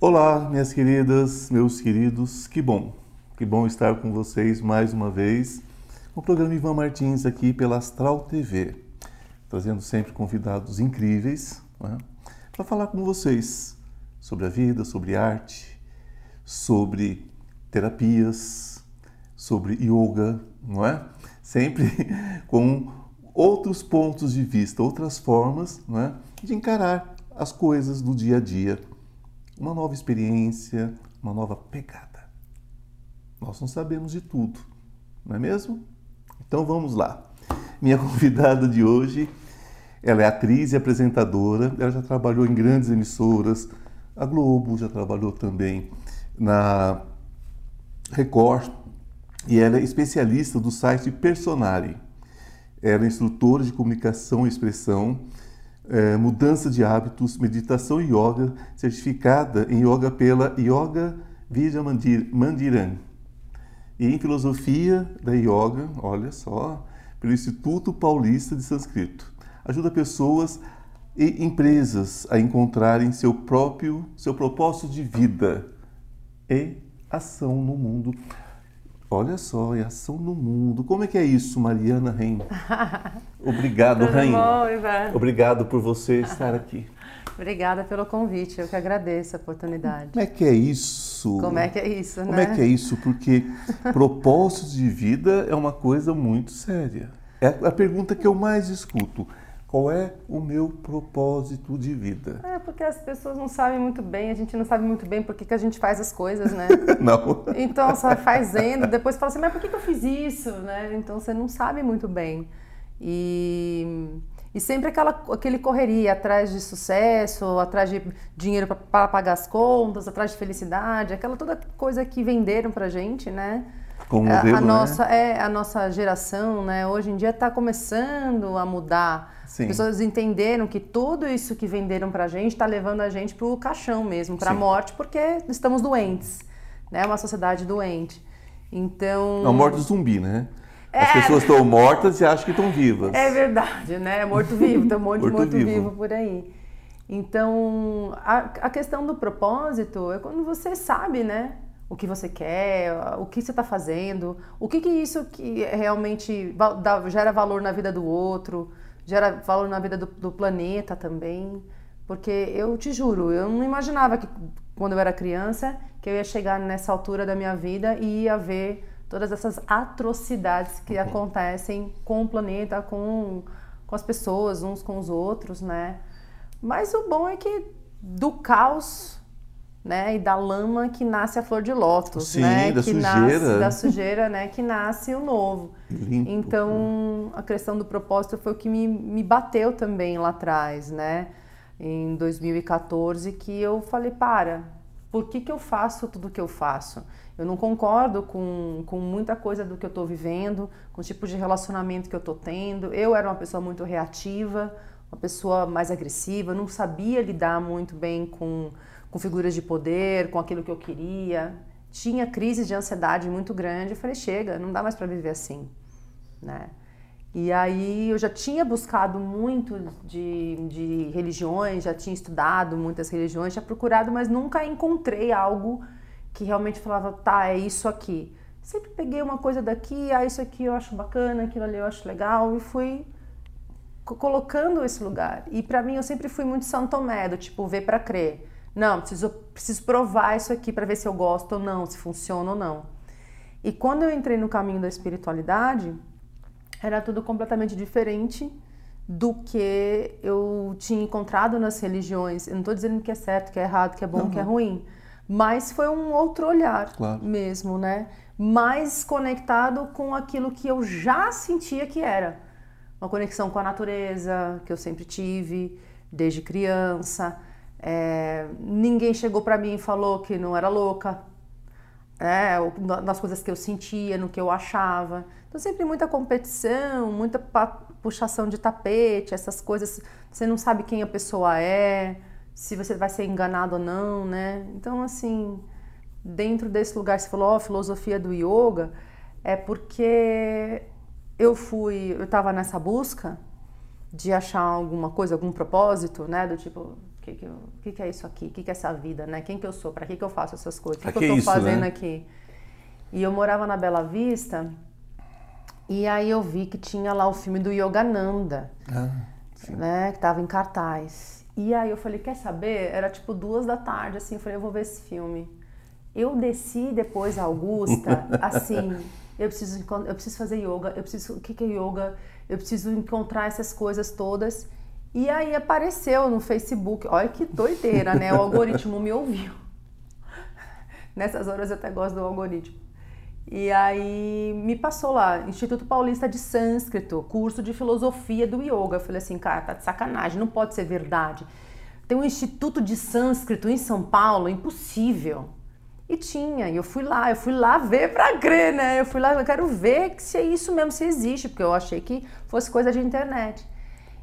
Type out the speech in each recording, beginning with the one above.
Olá, minhas queridas, meus queridos, que bom, que bom estar com vocês mais uma vez no programa Ivan Martins aqui pela Astral TV, trazendo sempre convidados incríveis né, para falar com vocês sobre a vida, sobre arte, sobre terapias, sobre yoga, não é? Sempre com outros pontos de vista, outras formas não é? de encarar as coisas do dia a dia. Uma nova experiência, uma nova pegada. Nós não sabemos de tudo, não é mesmo? Então vamos lá. Minha convidada de hoje, ela é atriz e apresentadora, ela já trabalhou em grandes emissoras, a Globo, já trabalhou também na Record, e ela é especialista do site Personari. Ela é instrutora de comunicação e expressão, é, mudança de hábitos, meditação e yoga, certificada em yoga pela Yoga Vidya Mandiran. E em filosofia da yoga, olha só, pelo Instituto Paulista de Sânscrito. Ajuda pessoas e empresas a encontrarem seu próprio, seu propósito de vida e ação no mundo. Olha só, é ação no mundo. Como é que é isso, Mariana Reim? Obrigado, Reim. bom, Ivan? Obrigado por você estar aqui. Obrigada pelo convite, eu que agradeço a oportunidade. Como é que é isso? Como é que é isso, Como né? é que é isso? Porque propósitos de vida é uma coisa muito séria. É a pergunta que eu mais escuto. Qual é o meu propósito de vida? É porque as pessoas não sabem muito bem, a gente não sabe muito bem por que, que a gente faz as coisas, né? Não. Então só fazendo, depois fala assim, mas por que, que eu fiz isso, né? Então você não sabe muito bem. E, e sempre aquela aquele correria atrás de sucesso, atrás de dinheiro para pagar as contas, atrás de felicidade, aquela toda coisa que venderam pra gente, né? Como a, modelo, a né? nossa é a nossa geração, né? Hoje em dia está começando a mudar. Sim. As pessoas entenderam que tudo isso que venderam pra gente está levando a gente pro caixão mesmo, pra Sim. morte, porque estamos doentes, né? Uma sociedade doente. Então É morte zumbi, né? As É. pessoas estão mortas e acham que estão vivas. é verdade, né? Morto-vivo, tem um monte de Morto-vivo. morto-vivo por aí. Então, a, a questão do propósito é quando você sabe, né? O que você quer, o que você está fazendo, o que, que isso que realmente dá- gera valor na vida do outro, gera valor na vida do, do planeta também. Porque eu te juro, eu não imaginava que quando eu era criança que eu ia chegar nessa altura da minha vida e ia ver todas essas atrocidades que acontecem com o planeta, com, com as pessoas, uns com os outros, né? Mas o bom é que do caos, né, e da lama que nasce a flor de lótus, Sim, né? da que sujeira. nasce da sujeira, né, que nasce o novo. Limpo. Então, a questão do propósito foi o que me, me bateu também lá atrás, né? Em 2014, que eu falei, para, por que, que eu faço tudo que eu faço? Eu não concordo com, com muita coisa do que eu estou vivendo, com o tipo de relacionamento que eu estou tendo. Eu era uma pessoa muito reativa, uma pessoa mais agressiva, não sabia lidar muito bem com, com figuras de poder, com aquilo que eu queria. Tinha crises de ansiedade muito grande. Eu falei, chega, não dá mais para viver assim né? E aí eu já tinha buscado muito de, de religiões, já tinha estudado muitas religiões, já procurado, mas nunca encontrei algo que realmente falava, tá, é isso aqui. Sempre peguei uma coisa daqui, ah, isso aqui eu acho bacana, aquilo ali eu acho legal, e fui co- colocando esse lugar. E pra mim eu sempre fui muito São Tomé, do tipo, ver pra crer. Não, preciso, preciso provar isso aqui pra ver se eu gosto ou não, se funciona ou não. E quando eu entrei no caminho da espiritualidade, era tudo completamente diferente do que eu tinha encontrado nas religiões. Eu não estou dizendo que é certo, que é errado, que é bom, Não, que é ruim, mas foi um outro olhar Claro. mesmo, né? Mais conectado com aquilo que eu já sentia que era. Uma conexão com a natureza, que eu sempre tive, desde criança. É, ninguém chegou para mim e falou que não era louca, é, nas coisas que eu sentia, no que eu achava. Então, sempre muita competição, muita puxação de tapete, essas coisas. Você não sabe quem a pessoa é, se você vai ser enganado ou não, né? Então, assim, dentro desse lugar, você falou, filosofia do yoga, é porque eu fui, eu estava nessa busca de achar alguma coisa, algum propósito, né? Do tipo, que, que, que, eu, que, que é isso aqui? O que, que é essa vida, né? Quem que eu sou? Para que, que eu faço essas coisas? O que, que eu tô isso, fazendo né? aqui? E eu morava na Bela Vista e aí eu vi que tinha lá o filme do Yogananda, Ah, né? Que tava em cartaz. E aí eu falei, quer saber? Era tipo duas da tarde, assim, eu falei, eu vou ver esse filme. Eu desci depois a Augusta, assim, eu preciso, eu preciso fazer yoga, eu preciso, o que que é yoga? Eu preciso encontrar essas coisas todas. E aí apareceu no Facebook, olha que doideira, né? O algoritmo me ouviu. Nessas horas eu até gosto do algoritmo. E aí me passou lá, Instituto Paulista de Sânscrito, curso de filosofia do yoga. Eu falei assim, cara, tá de sacanagem, não pode ser verdade. Tem um instituto de sânscrito em São Paulo, impossível. E tinha, e eu fui lá, eu fui lá ver pra crer, né? Eu fui lá, eu quero ver se é isso mesmo, se existe, porque eu achei que fosse coisa de internet.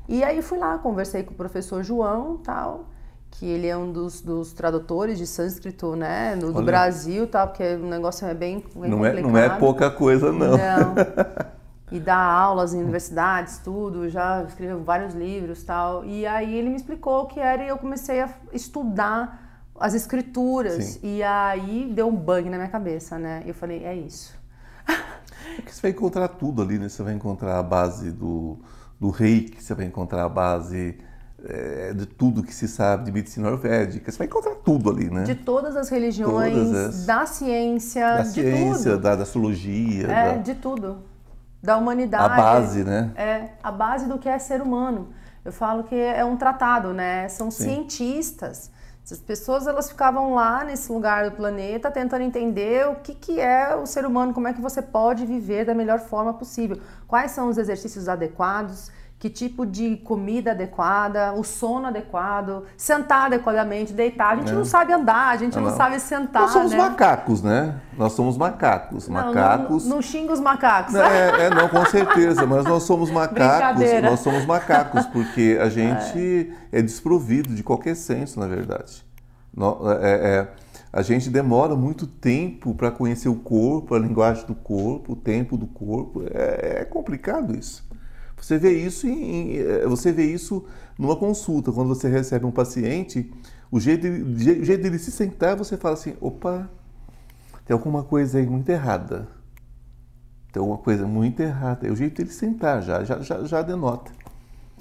E aí fui lá, conversei com o professor João, tal, que ele é um dos, dos tradutores de sânscrito, né, no, do Olha. Brasil, tal, porque o negócio é bem, bem Não, é, complicado. não é pouca coisa, não. Não. E dá aulas em universidades, tudo, já escreveu vários livros tal. E aí ele me explicou o que era e eu comecei a estudar as escrituras. Sim. E aí deu um bug na minha cabeça, né? E eu falei, é isso. Porque você vai encontrar tudo ali, né? Você vai encontrar a base do, do reiki, você vai encontrar a base eh, de tudo que se sabe de medicina ayurvédica. Você vai encontrar tudo ali, né? De todas as religiões, Todas as- da ciência, da de ciência, tudo. da, da astrologia, É, da, de tudo. Da humanidade. a base, né? É, a base do que é ser humano. Eu falo que é um tratado, né? São Sim. cientistas. Essas pessoas elas ficavam lá nesse lugar do planeta tentando entender o que, que é o ser humano, como é que você pode viver da melhor forma possível. Quais são os exercícios adequados, que tipo de comida adequada, o sono adequado, sentar adequadamente, deitar. A gente É. não sabe andar, a gente Ah, não, não. sabe sentar. Nós somos né? macacos, né? Nós somos macacos. Não, macacos. Não, não xinga os macacos. É, é, não, com certeza, mas nós somos macacos, nós somos macacos, porque a gente é. desprovido de qualquer senso, na verdade. É, é, a gente demora muito tempo para conhecer o corpo, a linguagem do corpo, o tempo do corpo. É, é complicado isso. Você vê isso em, é, você vê isso numa consulta, quando você recebe um paciente, o jeito, o jeito dele se sentar, você fala assim, opa, tem alguma coisa aí muito errada. Tem alguma coisa muito errada. É o jeito dele sentar já, já, já, já denota.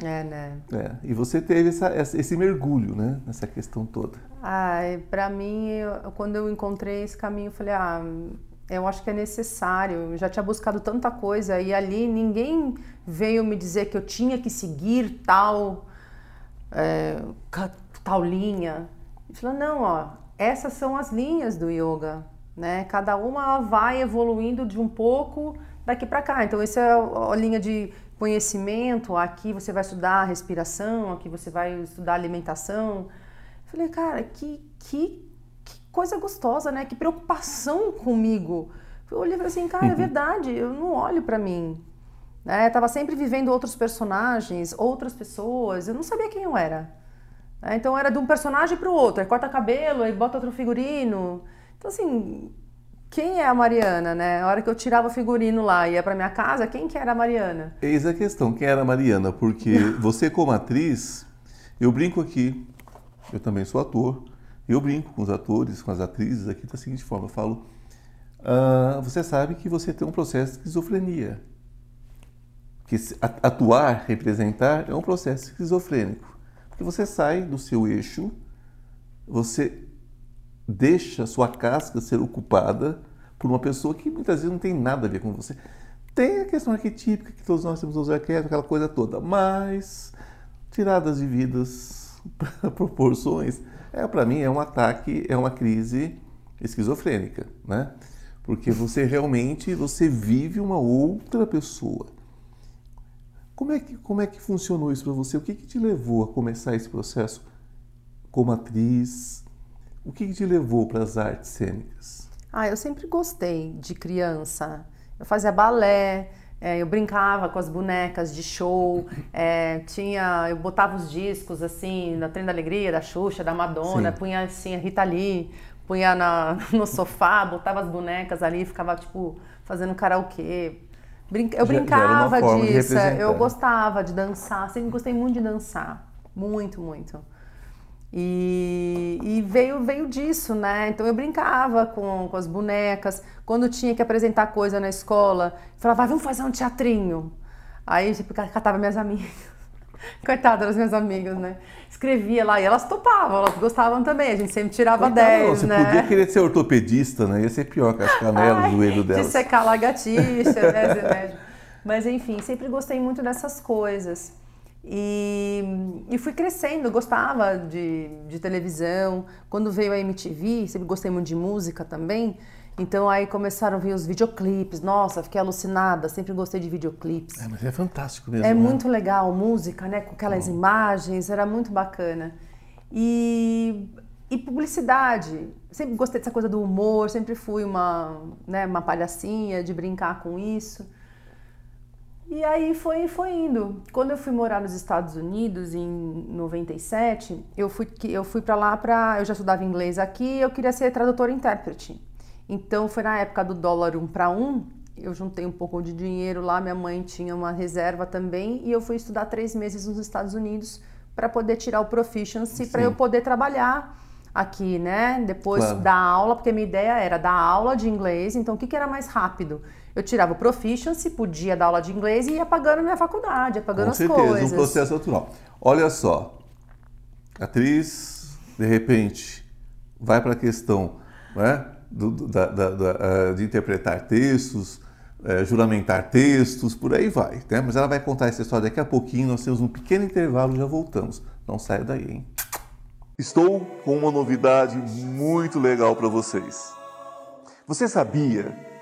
É, né? É, e você teve essa, esse mergulho, né? Nessa questão toda. Ai, pra mim, eu- quando eu encontrei esse caminho, eu falei, ah, eu acho que é necessário. Eu já tinha buscado tanta coisa e ali ninguém veio me dizer que eu tinha que seguir tal, é, tal linha. Eu falei, não, ó, essas são as linhas do yoga, né? Cada uma vai evoluindo de um pouco daqui pra cá. Então, essa é a linha de conhecimento. Aqui você vai estudar a respiração, aqui você vai estudar alimentação. Falei, cara, que, que coisa gostosa, né? Que preocupação comigo. Eu olhei e falei assim, cara, é verdade, eu não olho pra mim. Né? Tava sempre vivendo outros personagens, outras pessoas, eu não sabia quem eu era. Né? Então era de um personagem para o outro, aí corta cabelo, aí bota outro figurino. Então assim, quem é a Mariana, né? A hora que eu tirava o figurino lá e ia para minha casa, quem que era a Mariana? Eis a questão, quem era a Mariana? Porque você como atriz, eu brinco aqui, eu também sou ator, eu brinco com os atores, com as atrizes aqui da seguinte forma, eu falo, ah, você sabe que você tem um processo de esquizofrenia. Que atuar, representar, é um processo esquizofrênico. Porque você sai do seu eixo, você deixa sua casca ser ocupada por uma pessoa que muitas vezes não tem nada a ver com você. Tem a questão arquetípica, que todos nós temos os arquétipos, aquela coisa toda, mas tiradas de vidas proporções, é para mim é um ataque, é uma crise esquizofrênica, né? Porque você realmente você vive uma outra pessoa. Como é que como é que funcionou isso para você? O que, que te levou a começar esse processo como atriz? O que, que te levou para as artes cênicas? Ah, eu sempre gostei de criança. Eu fazia balé, é, eu brincava com as bonecas de show, é, tinha, eu botava os discos assim, na Trem da Alegria, da Xuxa, da Madonna, Sim. punha assim a Rita Lee, punha na, no sofá, botava as bonecas ali, e ficava tipo fazendo karaokê. Brinca- eu Já- brincava disso, representar. eu gostava de dançar, sempre gostei muito de dançar, muito, muito. E, e, veio, veio disso, né? Então eu brincava com, com as bonecas. Quando tinha que apresentar coisa na escola, falava, vamos fazer um teatrinho. Aí tipo, catava minhas amigas. Coitada das minhas amigas, né? Escrevia lá e elas topavam, elas gostavam também. A gente sempre tirava Coitada, 10, não, você né? podia querer ser ortopedista, né? Ia ser pior com as canelas, o joelho delas. De secar lagartixa, né? Mas enfim, sempre gostei muito dessas coisas. E, e, fui crescendo, gostava de, de, televisão. Quando veio a MTV, sempre gostei muito de música também. Então aí começaram a vir os videoclipes. Nossa, fiquei alucinada, sempre gostei de videoclipes. É, mas é fantástico mesmo. É né? muito legal, música, né? Com aquelas imagens, era muito bacana. E, e publicidade. Sempre gostei dessa coisa do humor, sempre fui uma, né, uma palhacinha de brincar com isso. E aí foi, foi indo. Quando eu fui morar nos Estados Unidos em 97, eu fui, eu fui para lá para. Eu já estudava inglês aqui eu queria ser tradutora e intérprete. Então foi na época do dólar um para um. Eu juntei um pouco de dinheiro lá, minha mãe tinha uma reserva também e eu fui estudar três meses nos Estados Unidos para poder tirar o proficiency, para eu poder trabalhar aqui, né? Depois claro. da aula, porque minha ideia era dar aula de inglês. Então o que, que era mais rápido? Eu tirava o proficiency, podia dar aula de inglês e ia pagando minha faculdade, ia pagando Com as certeza, coisas. um processo natural. Olha só, atriz, de repente, vai para a questão né, do, da, da, da, eh, de interpretar textos, é, juramentar textos, por aí vai. Né? Mas ela vai contar essa história daqui a pouquinho, nós temos um pequeno intervalo e já voltamos. Não saia daí, hein? Estou com uma novidade muito legal para vocês. Você sabia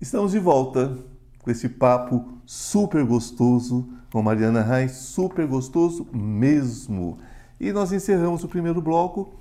Estamos de volta com esse papo super gostoso com Mariana Reis, super gostoso mesmo. E nós encerramos o primeiro bloco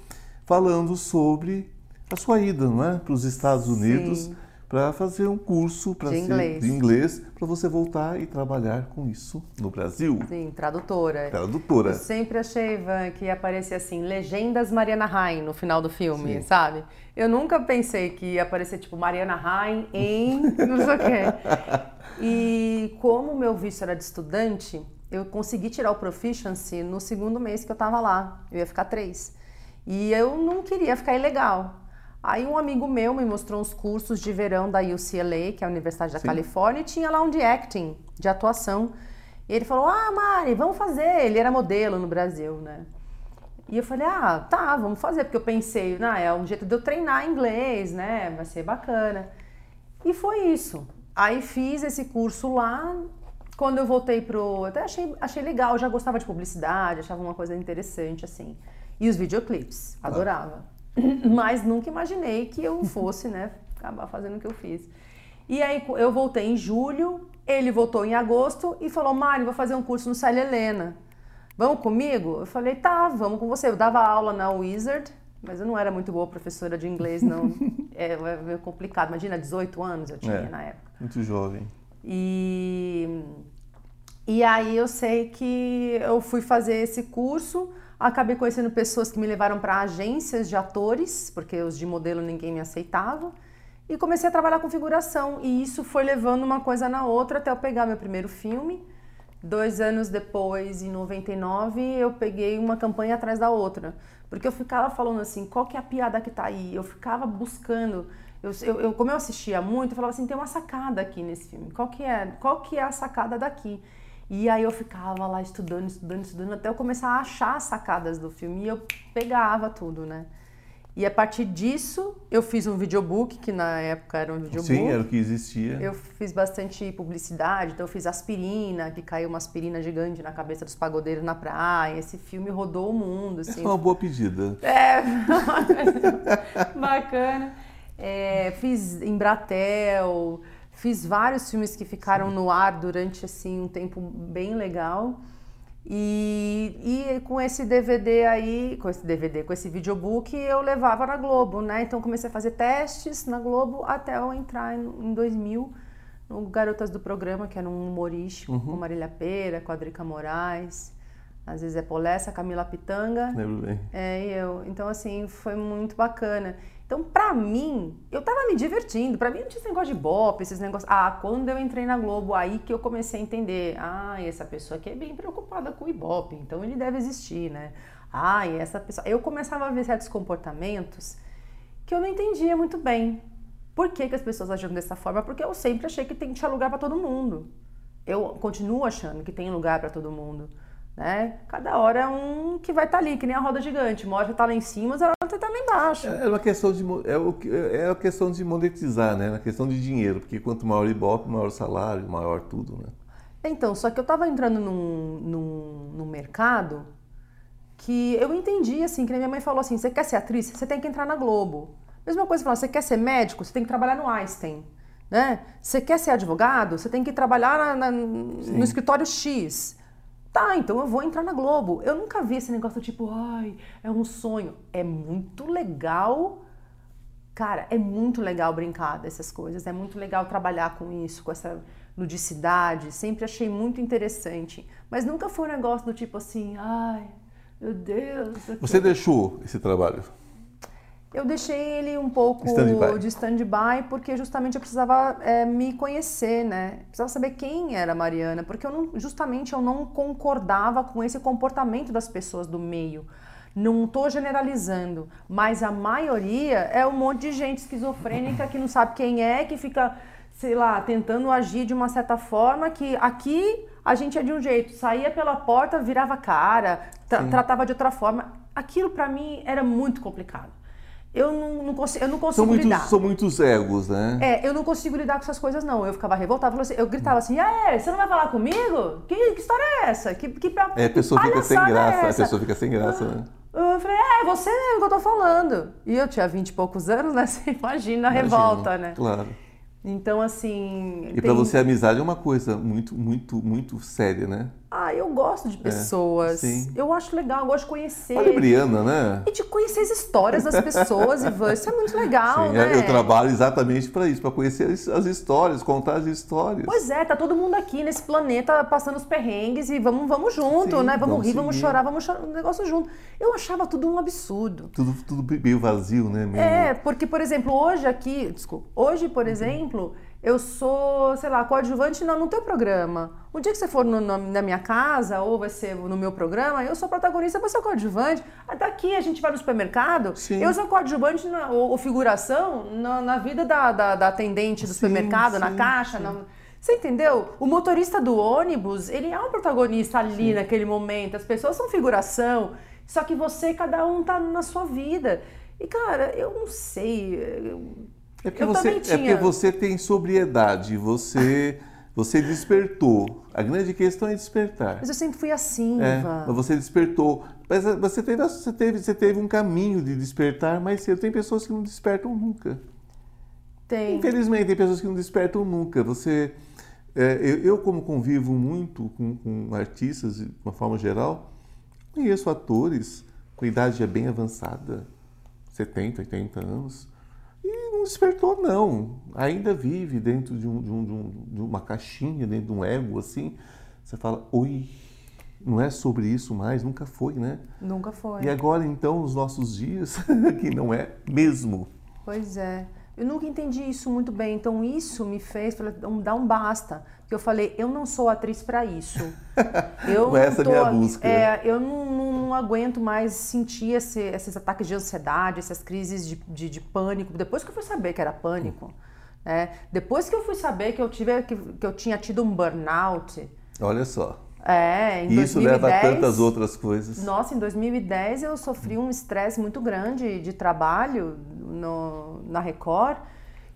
falando sobre a sua ida, não é, para os Estados Unidos. Sim para fazer um curso de inglês, de inglês para você voltar e trabalhar com isso no Brasil. Sim, tradutora. Tradutora. Eu sempre achei, Ivan, que ia aparecer assim, Legendas Mariana Rain no final do filme, Sim. sabe? Eu nunca pensei que ia aparecer tipo Mariana Rain em não sei o quê. E como o meu visto era de estudante, eu consegui tirar o proficiency no segundo mês que eu estava lá. Eu ia ficar três. E eu não queria ficar ilegal. Aí um amigo meu me mostrou uns cursos de verão da UCLA, que é a Universidade da Sim. Califórnia, e tinha lá um de acting, de atuação. E ele falou: Ah, Mari, vamos fazer. Ele era modelo no Brasil, né? E eu falei: Ah, tá, vamos fazer, porque eu pensei, ah, é um jeito de eu treinar inglês, né? Vai ser bacana. E foi isso. Aí fiz esse curso lá. Quando eu voltei pro. Até achei, achei legal, já gostava de publicidade, achava uma coisa interessante, assim. E os videoclipes, adorava. mas nunca imaginei que eu fosse, né, acabar fazendo o que eu fiz. E aí eu voltei em julho, ele voltou em agosto e falou: Mário, vou fazer um curso no Célia Helena. Vamos comigo? Eu falei: tá, vamos com você. Eu dava aula na Wizard, mas eu não era muito boa professora de inglês, não. é, é meio complicado. Imagina, 18 anos eu tinha é, na época. Muito jovem. E, e aí eu sei que eu fui fazer esse curso. Acabei conhecendo pessoas que me levaram para agências de atores, porque os de modelo ninguém me aceitava. E comecei a trabalhar com figuração. E isso foi levando uma coisa na outra até eu pegar meu primeiro filme. Dois anos depois, em 99, eu peguei uma campanha atrás da outra. Porque eu ficava falando assim, qual que é a piada que tá aí? Eu ficava buscando. Eu, eu, como eu assistia muito, eu falava assim, tem uma sacada aqui nesse filme. Qual que é, qual que é a sacada daqui? E aí eu ficava lá estudando, estudando, estudando, até eu começar a achar as sacadas do filme e eu pegava tudo, né? E a partir disso, eu fiz um videobook, que na época era um videobook. Sim, era o que existia. Eu fiz bastante publicidade, então eu fiz aspirina, que caiu uma aspirina gigante na cabeça dos pagodeiros na praia. Esse filme rodou o mundo. Assim. Essa é uma boa pedida. É, bacana. É, fiz Embratel, fiz vários filmes que ficaram no ar durante assim um tempo bem legal. E, e com esse DVD aí, com esse DVD, com esse videobook, eu levava na Globo, né? Então comecei a fazer testes na Globo até eu entrar em 2000 no Garotas do Programa, que era um humorístico, uhum. com Marília Pera, com a Drica Moraes, às vezes é Polessa, Camila Pitanga. Lembro bem. É, e eu. Então, assim, foi muito bacana. Então, pra mim, eu tava me divertindo. Pra mim não tinha esse negócio de bop, esses negócios. Ah, quando eu entrei na Globo, aí que eu comecei a entender. Ah, essa pessoa aqui é bem preocupada com o Ibope, então ele deve existir, né? Ah, essa pessoa. Eu começava a ver certos comportamentos que eu não entendia muito bem. Por que, que as pessoas agiam dessa forma? Porque eu sempre achei que tem, tinha lugar para todo mundo. Eu continuo achando que tem lugar para todo mundo. Né? Cada hora é um que vai estar tá ali, que nem a roda gigante. Uma hora está lá em cima, outra hora está lá embaixo. É, é uma questão de é, o, é a questão de monetizar, né? Na questão de dinheiro, porque quanto maior o Ibope, maior o salário, maior tudo, né? Então, só que eu estava entrando num, num, num mercado que eu entendi, assim, que minha mãe falou assim, você quer ser atriz? Você tem que entrar na Globo. Mesma coisa, falando, você quer ser médico? Você tem que trabalhar no Einstein. Né? Você quer ser advogado? Você tem que trabalhar na, na, no escritório X. Tá, então eu vou entrar na Globo. Eu nunca vi esse negócio tipo, ai, é um sonho. É muito legal. Cara, é muito legal brincar dessas coisas. É muito legal trabalhar com isso, com essa ludicidade. Sempre achei muito interessante. Mas nunca foi um negócio do tipo assim, ai, meu Deus. Você deixou esse trabalho? Eu deixei ele um pouco stand de stand-by porque justamente eu precisava é, me conhecer, né? Precisava saber quem era a Mariana, porque eu não, justamente eu não concordava com esse comportamento das pessoas do meio. Não estou generalizando, mas a maioria é um monte de gente esquizofrênica que não sabe quem é, que fica, sei lá, tentando agir de uma certa forma que aqui a gente é de um jeito, saía pela porta, virava cara, tra tratava de outra forma. Aquilo para mim era muito complicado eu não, não, consigo, eu não consigo são muitos, lidar. São muitos egos, né? É, eu não consigo lidar com essas coisas, não. Eu ficava revoltada, assim, eu gritava assim, é, você não vai falar comigo? Que, que história é essa? Que, que, é, a pessoa fica sem graça, é a pessoa fica sem graça, né? Eu falei, é, você mesmo que eu tô falando. E eu tinha vinte e poucos anos, né? Você imagina a revolta, né? Claro. Então, assim. E tem... para você a amizade é uma coisa muito, muito, muito séria, né? Ah, eu gosto de é, pessoas. É, eu acho legal, eu gosto de conhecer. Olha, Briana, né? E de conhecer as histórias das pessoas, Ivan. Isso é muito legal, sim, né? Eu trabalho exatamente para isso, para conhecer as histórias, contar as histórias. Pois é, tá todo mundo aqui nesse planeta passando os perrengues e vamos, vamos junto, sim, né? Vamos, vamos rir, seguir. vamos chorar, vamos chorar um negócio junto. Eu achava tudo um absurdo. Tudo, tudo meio vazio, né? Meio... É, porque, por exemplo, hoje aqui, desculpa, hoje, por exemplo eu sou, sei lá, coadjuvante no, no teu programa. Um dia que você for no, no, na minha casa ou vai ser no meu programa, eu sou protagonista, você é coadjuvante. Até aqui a gente vai no supermercado, Sim. eu sou coadjuvante na, ou, ou figuração na, na vida da, da, da, atendente do sim, supermercado, sim, na caixa. Na, você entendeu? O motorista do ônibus, ele é um protagonista ali naquele momento. As pessoas são figuração, só que você, cada um tá na sua vida. E, cara, eu não sei. Eu, é porque, você, é porque você tem sobriedade, você, você despertou. A grande questão é despertar. Mas eu sempre fui assim, é, Mas você despertou. Mas eh, você teve, você, teve, você teve um caminho de despertar mais cedo. Tem pessoas que não despertam nunca. Tem. Infelizmente, tem pessoas que não despertam nunca. Você, é, eu, eu, como convivo muito com, com artistas, de uma forma geral, conheço atores com idade já bem avançada, 70, 80 anos, despertou, não. Ainda vive dentro de, um, de, um, de, uma caixinha, dentro de um ego, assim. Você fala, oi, não é sobre isso mais, nunca foi, né? Nunca foi. E agora, então, nos nossos dias, que não é mesmo. Pois é. Eu nunca entendi isso muito bem, então isso me fez dar um basta. Porque eu falei, eu não sou atriz para isso. Eu não essa tô, a minha busca. É, eu não, não, não, aguento mais sentir esse, esses ataques de ansiedade, essas crises de, de, de, pânico. Depois que eu fui saber que era pânico, né? depois que eu fui saber que eu, tive, que, que eu tinha tido um burnout. Olha só. É, em isso 2010, leva a tantas outras coisas. Nossa, em 2010 eu sofri um estresse muito grande de trabalho no, na Record,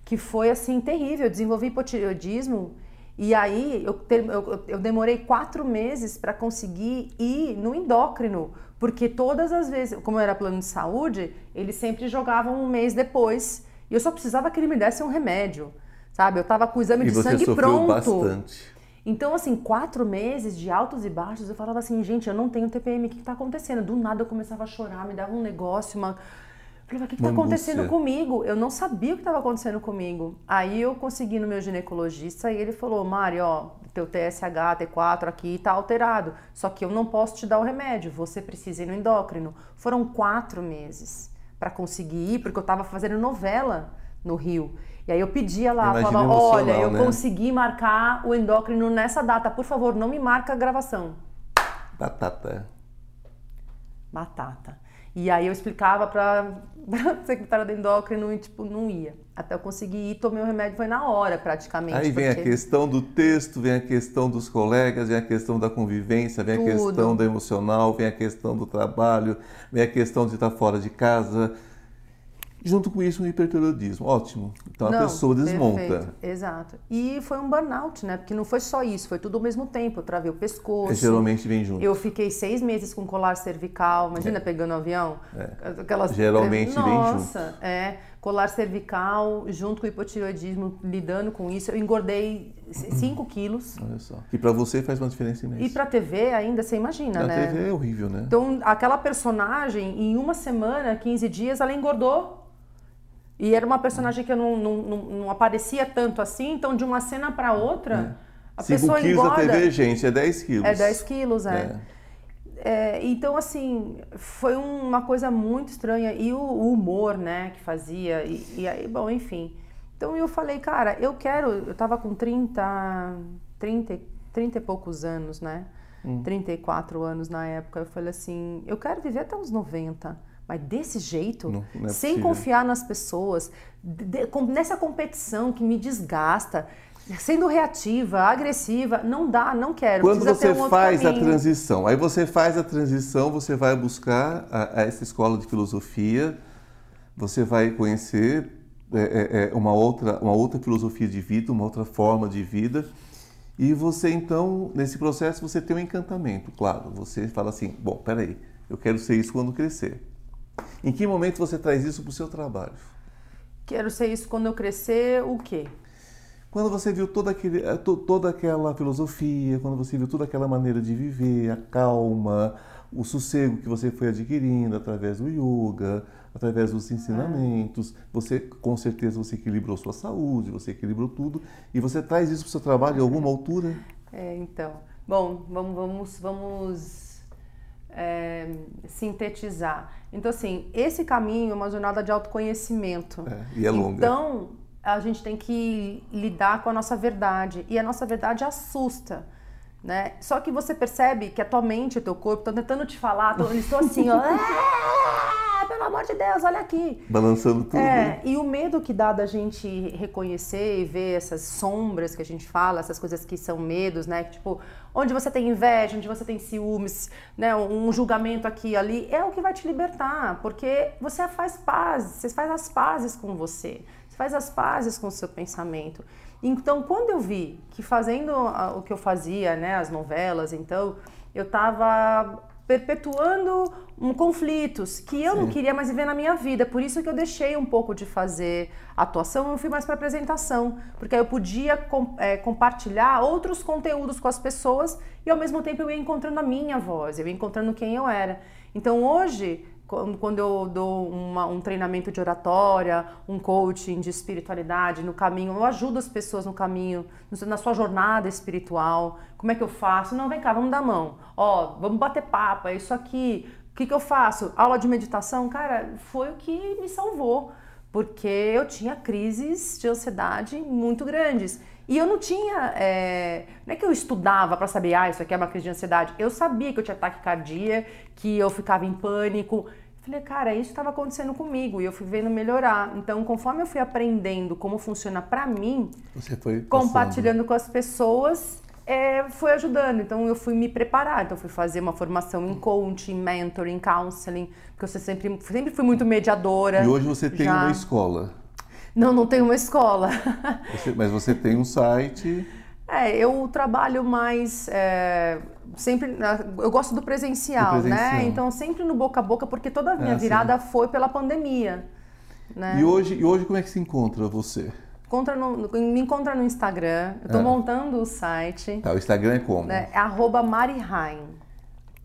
que foi assim terrível. Eu desenvolvi hipotireoidismo e aí eu, eu- eu demorei quatro meses para conseguir ir no endócrino, porque todas as vezes, como eu era plano de saúde, eles sempre jogavam um mês depois e eu só precisava que ele me desse um remédio, sabe? Eu tava com o exame E de você sangue pronto. bastante. Então, assim, quatro meses de altos e baixos, eu falava assim, gente, eu não tenho TPM, o que, que tá acontecendo? Do nada eu começava a chorar, me dava um negócio, uma. O que, tá Uma acontecendo comigo? Eu não sabia o que estava acontecendo comigo. Aí eu consegui no meu ginecologista e ele falou, Mari, ó, teu TSH, T4 aqui tá alterado. Só que eu não posso te dar o remédio, você precisa ir no endócrino. Foram quatro meses para conseguir ir, porque eu tava fazendo novela no Rio. E aí eu pedia lá, Imagina falava, olha, eu né? consegui marcar o endócrino nessa data, por favor, não me marca a gravação. Batata. Batata. E aí eu explicava pra secretária do endócrino e tipo, não ia. Até eu conseguir ir, tomei o remédio, foi na hora praticamente. Aí vem a porque- questão do texto, vem a questão dos colegas, vem a questão da convivência, vem a Tudo. questão do emocional, vem a questão do trabalho, vem a questão de estar fora de casa. Junto com isso, um hipertiroidismo. Ótimo. Então a Não, pessoa desmonta. perfeito, Exato. E foi um burnout, né? Porque não foi só isso, foi tudo ao mesmo tempo. Eu travei o pescoço. É, geralmente vem junto. Eu fiquei seis meses com colar cervical, imagina pegando avião. Aquelas... É. Geralmente vem Nossa, é. Colar cervical, junto com o hipotireoidismo, lidando com isso. Eu engordei 5 quilos. Olha só. E para você faz uma diferença imensa. E pra TV ainda, você imagina, Na né? TV é horrível, né? Então, aquela personagem, em uma semana, 15 dias, ela engordou. E era uma personagem que eu não, não, não, não aparecia tanto assim, então de uma cena para outra, a 5 pessoa quilos engorda. da TV, gente, é 10 quilos. É 10 quilos, é. É, então, assim, foi uma coisa muito estranha. E o, o humor, né, que fazia. E, e aí, bom, enfim. Então eu falei, cara, eu quero. Eu tava com 30, 30, 30 e poucos anos, né? 34 anos na época. Eu falei assim, eu quero viver até uns 90. Mas desse jeito, Não- não é sem possível. confiar nas pessoas, de- com- nessa competição que me desgasta, sendo reativa, agressiva, não dá, não quero. Quando precisa você um faz a caminho. transição, aí você faz a transição, você vai buscar a, a essa escola de filosofia, você vai conhecer é, é, é, uma, outra, uma outra filosofia de vida, uma outra forma de vida. E você então, nesse processo, você tem um encantamento, claro. Você fala assim, bom, peraí, eu quero ser isso quando crescer. Em que momento você traz isso para o seu trabalho? Quero ser isso quando eu crescer, o quê? Quando você viu toda, aquele, eh, to- toda aquela filosofia, quando você viu toda aquela maneira de viver, a calma, o sossego que você foi adquirindo através do yoga, através dos ensinamentos, você com certeza você equilibrou sua saúde, você equilibrou tudo e você traz isso para o seu trabalho em alguma altura? É, então. Bom, vamos, vamos, vamos é, sintetizar. Então, assim, esse caminho é uma jornada de autoconhecimento. É, e é longa. Então, a gente tem que lidar com a nossa verdade. E a nossa verdade assusta. Né? Só que você percebe que a tua mente e o teu corpo estão tentando te falar, tão, eles estão assim, ó. "Ah, pelo amor de Deus, olha aqui. Balançando tudo. É, e o medo que dá da gente reconhecer e ver essas sombras que a gente fala, essas coisas que são medos, né? Tipo, onde você tem inveja, onde você tem ciúmes, né? Um julgamento aqui e ali, é o que vai te libertar, porque você faz pazes, você faz as pazes com você, você faz as pazes com o seu pensamento. Então, quando eu vi que fazendo o que eu fazia, né, as novelas, então, eu tava perpetuando um, conflitos que eu não queria mais viver na minha vida. Por isso que eu deixei um pouco de fazer atuação, eu fui mais para apresentação, porque aí eu podia com- é, compartilhar outros conteúdos com as pessoas e ao mesmo tempo eu ia encontrando a minha voz, eu ia encontrando quem eu era. Então hoje quando eu dou uma- um treinamento de oratória, um coaching de espiritualidade no caminho, eu ajudo as pessoas no caminho, na sua jornada espiritual. Como é que eu faço? Não, vem cá, vamos dar a mão. Ó, vamos bater papo, é isso aqui. O que, que eu faço? Aula de meditação? Cara, foi o que me salvou, porque eu tinha crises de ansiedade muito grandes. E eu não tinha. é, Não é que eu estudava para saber, ah, isso aqui é uma crise de ansiedade. Eu sabia que eu tinha taquicardia, que eu ficava em pânico. Falei, cara, isso estava acontecendo comigo e eu fui vendo melhorar. Então, conforme eu fui aprendendo como funciona para mim, Você foi passando. compartilhando com as pessoas, é, foi ajudando. Então eu fui me preparar, então fui fazer uma formação em coaching, mentoring, counseling, porque eu sempre, sempre fui muito mediadora. E hoje você tem já. uma escola. Não, não tenho uma escola. Você, mas você tem um site. É, eu trabalho mais é, sempre. Eu gosto do presencial, Do presencial. né? Então sempre no boca a boca, porque toda a minha Ah, virada foi pela pandemia. Né? E hoje, e hoje como é que se encontra você? Encontra no- me encontra no Instagram. Eu tô Ah. montando o site. Tá, o Instagram é como? Né? É arroba Marihain.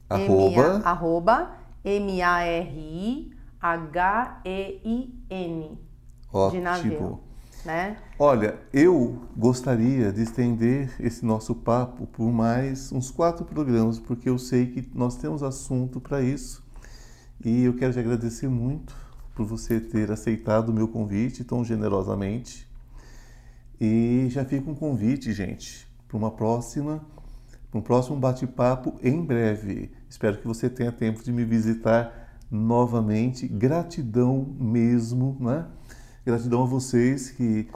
Arroba. Arroba M-A-R-I-H-E-I-N. De navio. Ótimo. Né? Olha, eu gostaria de estender esse nosso papo por mais uns quatro programas, porque eu sei que nós temos assunto para isso. E eu quero te agradecer muito por você ter aceitado o meu convite tão generosamente. E já fica um convite, gente, para uma próxima, para um próximo bate-papo em breve. Espero que você tenha tempo de me visitar novamente. Gratidão mesmo, né? Gratidão a vocês que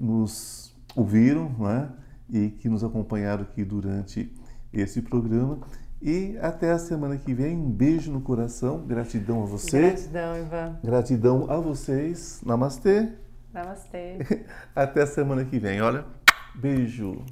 nos ouviram, né? E que nos acompanharam aqui durante esse programa. E até a semana que vem. Um beijo no coração. Gratidão a você. Gratidão, Ivan. Gratidão a vocês. Namastê. Namastê. Até a semana que vem. Olha, beijo.